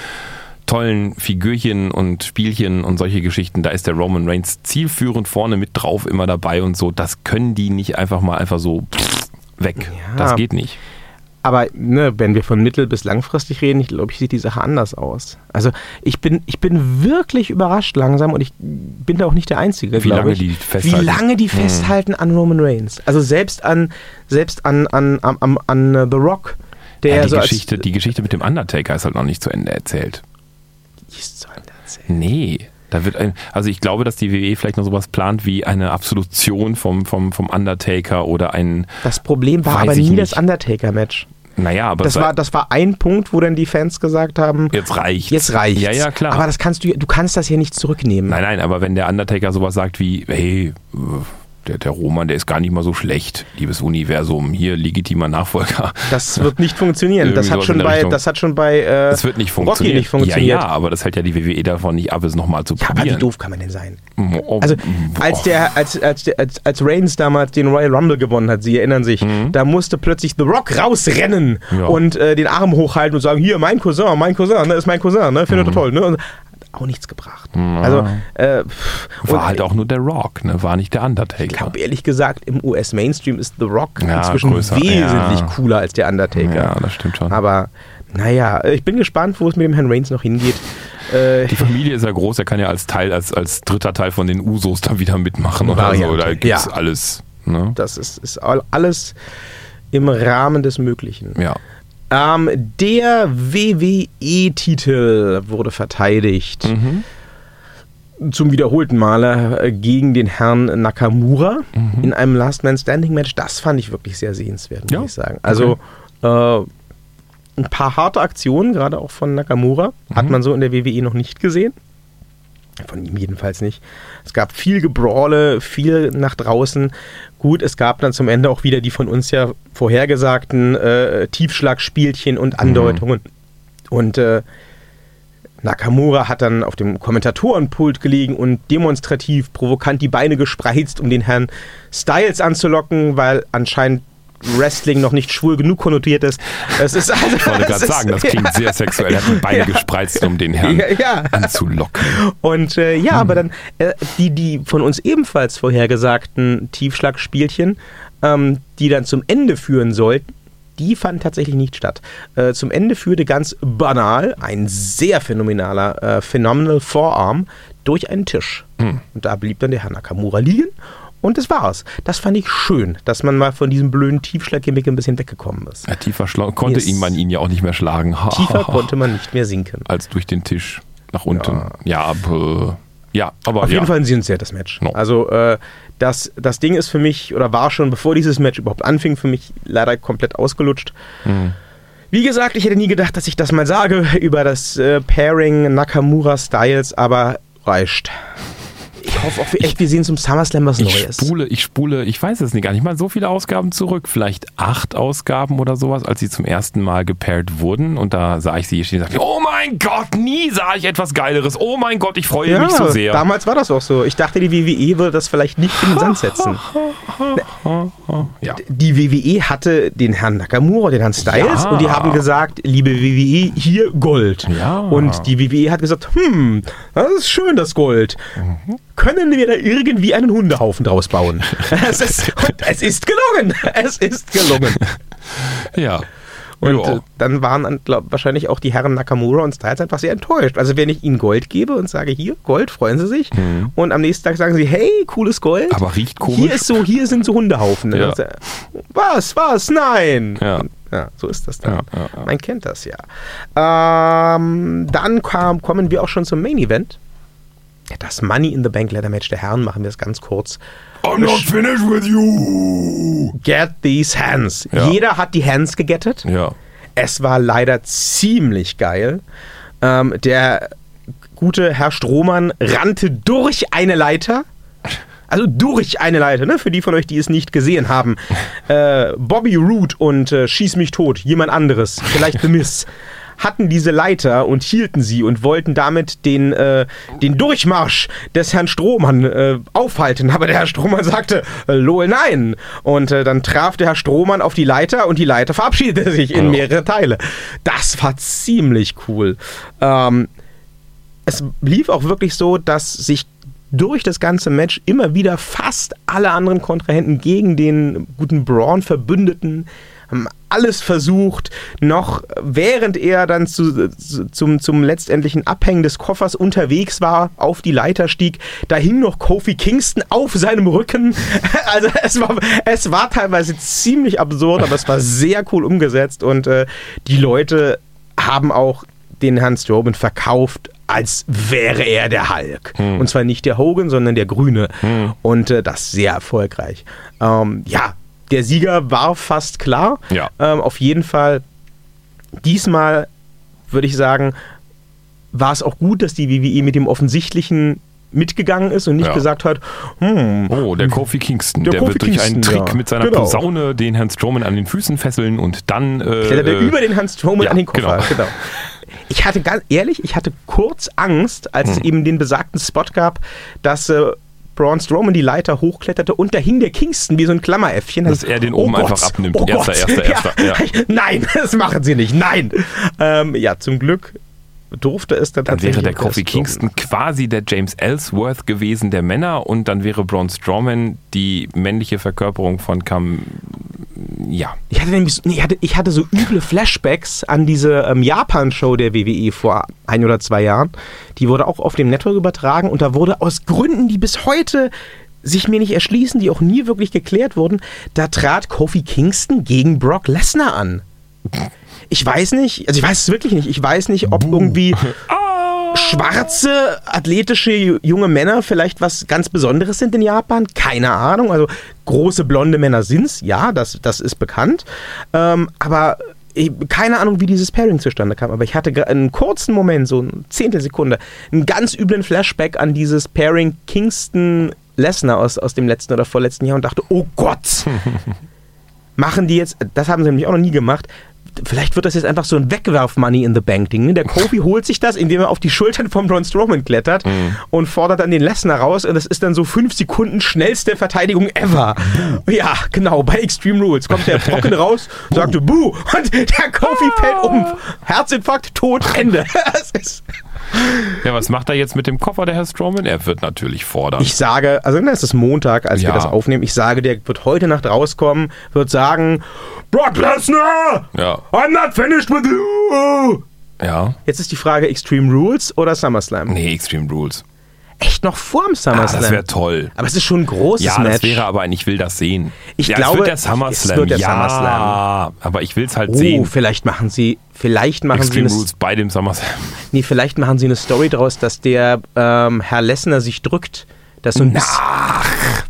Speaker 3: tollen Figürchen und Spielchen und solche Geschichten. Da ist der Roman Reigns zielführend vorne mit drauf immer dabei und so. Das können die nicht einfach mal einfach so weg.
Speaker 1: Ja.
Speaker 3: Das geht nicht.
Speaker 1: Aber ne, wenn wir von mittel- bis langfristig reden, ich glaube, ich sieht die Sache anders aus. Also ich bin, ich bin wirklich überrascht langsam und ich bin da auch nicht der Einzige,
Speaker 3: Wie lange
Speaker 1: ich,
Speaker 3: die festhalten.
Speaker 1: Wie lange die
Speaker 3: Hm.
Speaker 1: festhalten an Roman Reigns. Also selbst an, selbst an, an, an, an, an äh, The Rock, der
Speaker 3: Ja, die,
Speaker 1: so
Speaker 3: Geschichte, die Geschichte mit dem Undertaker ist halt noch nicht zu Ende erzählt.
Speaker 1: als... Was soll das denn?
Speaker 3: Nee. Da wird ein, also ich glaube, dass die WWE vielleicht noch sowas plant wie eine Absolution vom, vom, vom Undertaker oder ein,
Speaker 1: Das Problem war aber nie das. Undertaker-Match.
Speaker 3: naja, aber
Speaker 1: Das war, das war ein Punkt, wo dann die Fans gesagt haben,
Speaker 3: jetzt reicht.
Speaker 1: jetzt reicht's.
Speaker 3: Ja, ja, klar.
Speaker 1: Aber das kannst du, du kannst das ja nicht zurücknehmen.
Speaker 3: nein, nein, aber wenn der Undertaker sowas sagt wie, hey, der, der Roman, der ist gar nicht mal so schlecht, liebes Universum. Hier legitimer Nachfolger.
Speaker 1: Das wird nicht funktionieren. Das hat, schon bei,
Speaker 3: Richtung.
Speaker 1: das hat schon bei äh,
Speaker 3: Das wird nicht
Speaker 1: Rocky
Speaker 3: funktionieren.
Speaker 1: nicht funktioniert.
Speaker 3: Ja, ja, aber das hält ja die WWE davon nicht ab, es nochmal zu
Speaker 1: Ja, aber wie
Speaker 3: probieren.
Speaker 1: doof kann man denn sein?
Speaker 3: Oh,
Speaker 1: Also
Speaker 3: boah.
Speaker 1: als der, als, als, der- als, als Reigns damals den Royal Rumble gewonnen hat, Sie erinnern sich, da musste plötzlich The Rock rausrennen
Speaker 3: Mhm. Ja.
Speaker 1: und äh, den Arm hochhalten und sagen, hier, mein Cousin, mein Cousin, ne, ist mein Cousin, ne,
Speaker 3: Mhm.
Speaker 1: findet er toll, ne? Auch nichts gebracht. Also, äh,
Speaker 3: War halt auch nur der Rock, ne? War nicht der
Speaker 1: ich
Speaker 3: Undertaker.
Speaker 1: glaube ehrlich gesagt, im US-Mainstream ist The Rock
Speaker 3: Ja,
Speaker 1: inzwischen
Speaker 3: größer,
Speaker 1: wesentlich
Speaker 3: ja.
Speaker 1: cooler als der Undertaker.
Speaker 3: Ja, das stimmt schon.
Speaker 1: Aber naja, ich bin gespannt, wo es mit dem Herrn Reigns noch hingeht. Äh,
Speaker 3: Die Familie ist ja groß, er kann ja als Teil, als, als dritter Teil von den Usos da wieder mitmachen oder so.
Speaker 1: Variante,
Speaker 3: Da gibt's
Speaker 1: ja.
Speaker 3: alles. Ne?
Speaker 1: das ist, ist all- alles im Rahmen des Möglichen.
Speaker 3: Ja.
Speaker 1: Ähm, der WWE-Titel wurde verteidigt
Speaker 3: Mhm.
Speaker 1: zum wiederholten Male äh, gegen den Herrn Nakamura in einem Last Man Standing Match. Das fand ich wirklich sehr sehenswert, muss
Speaker 3: Ja,
Speaker 1: ich sagen. Also äh, ein paar harte Aktionen, gerade auch von Nakamura, hat man so in der WWE noch nicht gesehen. Von ihm jedenfalls nicht. Es gab viel Gebrawle, viel nach draußen. Gut, es gab dann zum Ende auch wieder die von uns ja vorhergesagten äh, Tiefschlagspielchen und Andeutungen. Und äh, Nakamura hat dann auf dem Kommentatorenpult gelegen und demonstrativ provokant die Beine gespreizt, um den Herrn Styles anzulocken, weil anscheinend Wrestling noch nicht schwul genug konnotiert ist. Es ist also,
Speaker 3: Ich wollte gerade sagen, das klingt sehr sexuell. Er hat die Beine gespreizt, um den Herrn
Speaker 1: Ja, ja.
Speaker 3: anzulocken.
Speaker 1: Und äh, ja, aber dann äh, die, die von uns ebenfalls vorhergesagten Tiefschlagspielchen, ähm, die dann zum Ende führen sollten, die fanden tatsächlich nicht statt. Äh, zum Ende führte ganz banal ein sehr phänomenaler äh, Phenomenal Forearm durch einen Tisch. Und da blieb dann der Herr Nakamura liegen. Und das war's. Das fand ich schön, dass man mal von diesem blöden Tiefschlaggimmick ein bisschen weggekommen ist.
Speaker 3: Ja, tiefer schla- konnte
Speaker 1: Yes.
Speaker 3: man ihn ja auch nicht mehr schlagen. Ha,
Speaker 1: Tiefer
Speaker 3: ha, ha.
Speaker 1: konnte man nicht mehr sinken.
Speaker 3: Als durch den Tisch nach unten. Ja, aber, ja, aber
Speaker 1: Auf
Speaker 3: ja.
Speaker 1: jeden Fall ein sehenswertes Match.
Speaker 3: No.
Speaker 1: Also äh, das, das Ding ist für mich, oder war schon, bevor dieses Match überhaupt anfing, für mich leider komplett ausgelutscht.
Speaker 3: Mhm.
Speaker 1: Wie gesagt, ich hätte nie gedacht, dass ich das mal sage über das äh, Pairing Nakamura-Styles, aber reicht. Ich hoffe auch echt, wir sehen zum SummerSlam was
Speaker 3: Ich
Speaker 1: Neues.
Speaker 3: spule, ich spule, ich weiß es nicht, gar nicht mal so viele Ausgaben zurück. Vielleicht acht Ausgaben oder sowas, als sie zum ersten Mal gepairt wurden. Und da sah ich sie hier stehen und sagte, oh mein Gott, nie sah ich etwas Geileres. Oh mein Gott, ich freue mich so sehr.
Speaker 1: damals war das auch so. Ich dachte, die WWE würde das vielleicht nicht in den Sand setzen.
Speaker 3: Ja.
Speaker 1: die WWE hatte den Herrn Nakamura, den Herrn Styles
Speaker 3: Ja.
Speaker 1: und die haben gesagt, liebe WWE, hier Gold.
Speaker 3: Ja.
Speaker 1: Und die WWE hat gesagt, hm, das ist schön, das Gold. Können wir da irgendwie einen Hundehaufen draus bauen? es, ist, es ist gelungen. Es ist gelungen.
Speaker 3: Ja.
Speaker 1: Und äh, dann waren glaub, wahrscheinlich auch die Herren Nakamura und Styles einfach sehr enttäuscht. Also wenn ich ihnen Gold gebe und sage, hier, Gold, freuen sie sich. Und am nächsten Tag sagen sie, hey, cooles Gold.
Speaker 3: Mhm. Aber riecht komisch.
Speaker 1: Hier ist so, hier sind so Hundehaufen.
Speaker 3: Ja.
Speaker 1: Äh, Was, was, nein.
Speaker 3: Ja.
Speaker 1: Ja, so ist das dann.
Speaker 3: Ja.
Speaker 1: Man kennt das ja. Ähm, dann kam, kommen wir auch schon zum Main Event. Das Money in the Bank Leather Match der Herren machen wir es ganz kurz.
Speaker 2: I'm not finished with you.
Speaker 1: Get these hands.
Speaker 3: Ja.
Speaker 1: Jeder hat die Hands gegettet.
Speaker 3: Ja.
Speaker 1: Es war leider ziemlich geil. Ähm, der gute Herr Strohmann rannte durch eine Leiter. Also durch eine Leiter, ne? Für die von euch, die es nicht gesehen haben. Äh, Bobby Root und äh, Schieß mich tot, jemand anderes, vielleicht The Miss, hatten diese Leiter und hielten sie und wollten damit den, äh, den Durchmarsch des Herrn Strohmann äh, aufhalten. Aber der Herr Strohmann sagte, äh, lol, nein. Und äh, dann traf der Herr Strohmann auf die Leiter und die Leiter verabschiedete sich in mehrere Teile. Das war ziemlich cool. Ähm, es lief auch wirklich so, dass sich durch das ganze Match immer wieder fast alle anderen Kontrahenten gegen den guten Braun verbündeten, haben alles versucht, noch während er dann zu, zu, zum, zum letztendlichen Abhängen des Koffers unterwegs war, auf die Leiter stieg, da hing noch Kofi Kingston auf seinem Rücken. Also es war, es war teilweise ziemlich absurd, aber es war sehr cool umgesetzt und äh, die Leute haben auch den Herrn Strowman verkauft, als wäre er der Hulk. Und zwar nicht der Hogan, sondern der Grüne. Und äh, das sehr erfolgreich. Ähm, ja, der Sieger war fast klar.
Speaker 3: Ja.
Speaker 1: Ähm, auf jeden Fall, diesmal würde ich sagen, war es auch gut, dass die WWE mit dem offensichtlichen mitgegangen ist und nicht
Speaker 3: Ja.
Speaker 1: gesagt hat, hm,
Speaker 3: Oh, der Kofi Kingston.
Speaker 1: Der
Speaker 3: Der,
Speaker 1: Kofi
Speaker 3: wird durch einen
Speaker 1: Kingston,
Speaker 3: Trick
Speaker 1: ja.
Speaker 3: mit seiner
Speaker 1: Genau.
Speaker 3: Posaune den Herrn Strowman an den Füßen fesseln und dann. Äh,
Speaker 1: klettert er
Speaker 3: äh,
Speaker 1: über den Hans Strowman
Speaker 3: ja,
Speaker 1: an den Koffer.
Speaker 3: genau.
Speaker 1: Genau. Ich hatte ganz ehrlich, ich hatte kurz Angst, als
Speaker 3: Hm.
Speaker 1: es eben den besagten Spot gab, dass äh, Braun Strowman die Leiter hochkletterte und da hing der Kingston wie so ein Klammeräffchen.
Speaker 3: Dass er den oben einfach abnimmt. Erster, erster, erster, ja.
Speaker 1: Nein, das machen sie nicht. Nein. Ähm, ja, zum Glück durfte es dann
Speaker 3: Dann wäre der Kofi. Kingston quasi der James Ellsworth gewesen der Männer und dann wäre Braun Strowman die männliche Verkörperung von Cam. Ja.
Speaker 1: Ich hatte nämlich, so- nee, ich hatte, ich hatte so üble Flashbacks an diese ähm, Japan-Show der WWE vor ein oder zwei Jahren. Die wurde auch auf dem Network übertragen und da wurde aus Gründen, die bis heute sich mir nicht erschließen, die auch nie wirklich geklärt wurden, da trat Kofi Kingston gegen Brock Lesnar an. Ich weiß nicht, also ich weiß es wirklich nicht, ich weiß nicht, ob irgendwie schwarze, athletische ju- junge Männer vielleicht was ganz Besonderes sind in Japan? Keine Ahnung. Also große blonde Männer sind's, ja, das, das ist bekannt. Ähm, aber ich, keine Ahnung, wie dieses Pairing zustande kam. Aber ich hatte einen kurzen Moment, so eine Zehntelsekunde, einen ganz üblen Flashback an dieses Pairing Kingston Lesnar aus, aus dem letzten oder vorletzten Jahr und dachte, oh Gott, machen die jetzt, das haben sie nämlich auch noch nie gemacht, vielleicht wird das jetzt einfach so ein Wegwerf-Money in the Bank-Ding. Ne? Der Kofi holt sich das, indem er auf die Schultern von Braun Strowman klettert und fordert dann den Lesnar raus und das ist dann so fünf Sekunden schnellste Verteidigung ever. Ja, genau, bei Extreme Rules kommt der Brocken raus, sagt Buh und der Kofi fällt um. Herzinfarkt, tot, Ende. Das ist
Speaker 3: Ja, was macht er jetzt mit dem Koffer, der Herr Strowman? Er wird natürlich fordern.
Speaker 1: Ich sage, also es ist Montag, als wir
Speaker 3: Ja.
Speaker 1: das aufnehmen. Ich sage, der wird heute Nacht rauskommen, wird sagen, Brock Lesnar,
Speaker 3: Ja.
Speaker 1: I'm not finished with you.
Speaker 3: ja.
Speaker 1: Jetzt ist die Frage Extreme Rules oder SummerSlam?
Speaker 3: Nee, Extreme Rules.
Speaker 1: Echt noch vorm
Speaker 3: Ah,
Speaker 1: SummerSlam?
Speaker 3: das wäre toll.
Speaker 1: Aber es ist schon ein großes
Speaker 3: Ja,
Speaker 1: Match.
Speaker 3: das wäre aber ein, ich will das sehen.
Speaker 1: Ich
Speaker 3: ja,
Speaker 1: glaube,
Speaker 3: es wird der
Speaker 1: es
Speaker 3: SummerSlam.
Speaker 1: wird der
Speaker 3: ja,
Speaker 1: SummerSlam.
Speaker 3: aber ich will es halt
Speaker 1: oh,
Speaker 3: sehen.
Speaker 1: vielleicht machen sie, vielleicht machen
Speaker 3: Extreme
Speaker 1: sie eine,
Speaker 3: Rules bei dem SummerSlam.
Speaker 1: nee, vielleicht machen sie eine Story draus, dass der ähm, Herr Lesnar sich drückt. Das so ein bisschen,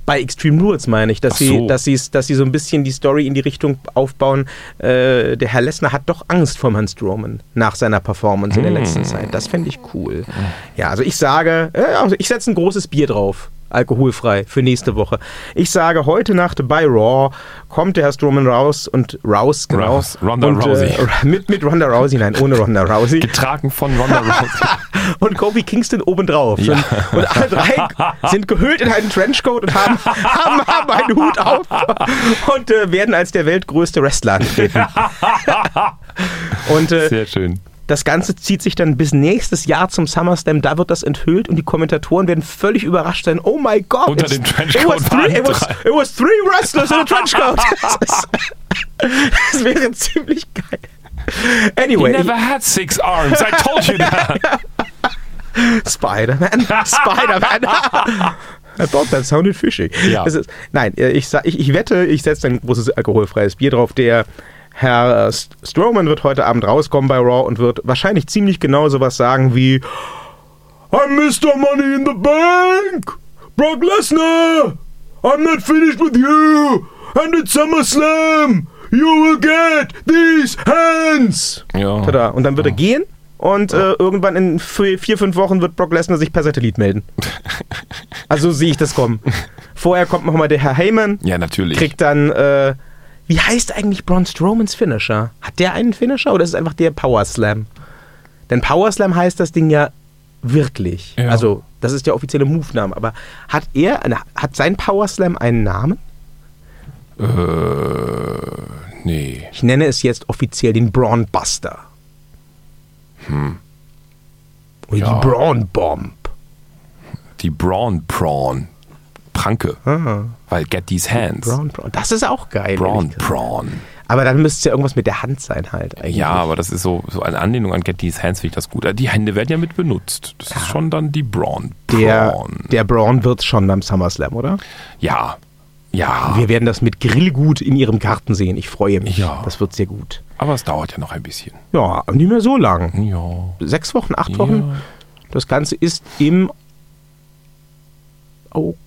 Speaker 1: bei Extreme Rules meine ich, dass
Speaker 3: Ach
Speaker 1: sie,
Speaker 3: so.
Speaker 1: dass sie, dass sie so ein bisschen die Story in die Richtung aufbauen. Äh, der Herr Lesnar hat doch Angst vor Herrn Strowman nach seiner Performance in der letzten Zeit. Das fände ich cool. Ja, also ich sage, äh, also ich setze ein großes Bier drauf. Alkoholfrei für nächste Woche. Ich sage, heute Nacht bei Raw kommt der Herr Strowman raus und raus, genau.
Speaker 3: Raus, Ronda
Speaker 1: und,
Speaker 3: Rousey.
Speaker 1: Äh, mit, mit Ronda Rousey, nein, ohne Ronda Rousey.
Speaker 3: Getragen von Ronda Rousey.
Speaker 1: und Kofi Kingston obendrauf.
Speaker 3: Ja.
Speaker 1: Und, und alle drei sind gehüllt in einen Trenchcoat und haben, haben, haben einen Hut auf und äh, werden als der weltgrößte Wrestler antreten. und äh,
Speaker 3: Sehr schön.
Speaker 1: Das Ganze zieht sich dann bis nächstes Jahr zum SummerSlam. Da wird das enthüllt und die Kommentatoren werden völlig überrascht sein. Oh my God!
Speaker 3: Unter dem Trenchcoat
Speaker 1: It was, three,
Speaker 3: waren
Speaker 1: it, was,
Speaker 3: drei.
Speaker 1: it was three wrestlers in a Trenchcoat. Das, wäre ziemlich geil. Anyway, ich-
Speaker 3: never had six arms. I told you that.
Speaker 1: Spider-Man. Spider-Man. I thought that sounded fishy.
Speaker 3: Ja.
Speaker 1: Ist, nein, äh, ich, ich, ich wette, ich setze ein großes alkoholfreies Bier drauf. Der Herr St- Strowman wird heute Abend rauskommen bei Raw und wird wahrscheinlich ziemlich genau sowas sagen wie I'm Mr. Money in the Bank! Brock Lesnar! I'm not finished with you! And at SummerSlam! You will get these hands!
Speaker 3: Ja.
Speaker 1: Tada. Und dann wird er gehen und äh, irgendwann in vier, vier, fünf Wochen wird Brock Lesnar sich per Satellit melden. also sehe ich das kommen. Vorher kommt nochmal der Herr Heyman,
Speaker 3: Ja, natürlich.
Speaker 1: kriegt dann, äh, wie heißt eigentlich Braun Strowmans Finisher? Hat der einen Finisher oder ist es einfach der Power Slam? Denn Power Slam heißt das Ding ja wirklich.
Speaker 3: Ja.
Speaker 1: Also, das ist der offizielle Move-Name. Aber hat er, eine- hat sein Power Slam einen Namen?
Speaker 3: Äh, nee.
Speaker 1: Ich nenne es jetzt offiziell den Braun Buster. Oder
Speaker 3: Ja.
Speaker 1: die Braun Bomb.
Speaker 3: Die Braun Prawn. Pranke. Weil get these hands.
Speaker 1: Braun, Braun. Das ist auch geil.
Speaker 3: Braun. Prawn.
Speaker 1: Aber dann müsste es ja irgendwas mit der Hand sein halt eigentlich.
Speaker 3: Ja, aber das ist so, so eine Anlehnung an Get These Hands, finde ich das gut. Die Hände werden ja mit benutzt. Das ist schon dann die Braun
Speaker 1: der,
Speaker 3: Prawn.
Speaker 1: der Braun wird schon beim SummerSlam, oder?
Speaker 3: Ja. Ja.
Speaker 1: Wir werden das mit Grillgut in ihrem Garten sehen. Ich freue mich.
Speaker 3: Ja.
Speaker 1: Das wird sehr gut.
Speaker 3: Aber es dauert ja noch ein bisschen.
Speaker 1: Ja, nicht mehr so lang.
Speaker 3: Ja.
Speaker 1: Sechs Wochen, acht Wochen.
Speaker 3: Ja.
Speaker 1: Das Ganze ist im August.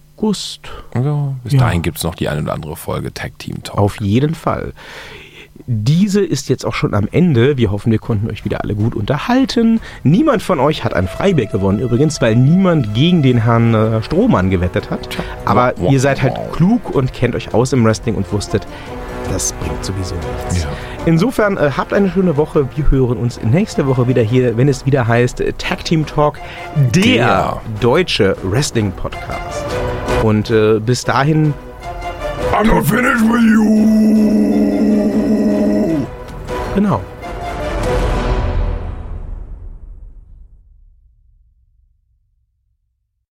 Speaker 3: Ja. Bis
Speaker 1: Ja.
Speaker 3: dahin gibt es noch die eine oder andere Folge Tag Team Talk.
Speaker 1: Auf jeden Fall. Diese ist jetzt auch schon am Ende. Wir hoffen, wir konnten euch wieder alle gut unterhalten. Niemand von euch hat ein Freibier gewonnen übrigens, weil niemand gegen den Herrn äh, Strohmann gewettet hat. Aber ihr seid halt klug und kennt euch aus im Wrestling und wusstet, das bringt sowieso nichts.
Speaker 3: Ja.
Speaker 1: Insofern äh, habt eine schöne Woche. Wir hören uns nächste Woche wieder hier, wenn es wieder heißt äh, Tag Team Talk, der,
Speaker 3: der.
Speaker 1: deutsche Wrestling Podcast. Und äh, bis dahin.
Speaker 2: I'm not finished with you! Genau.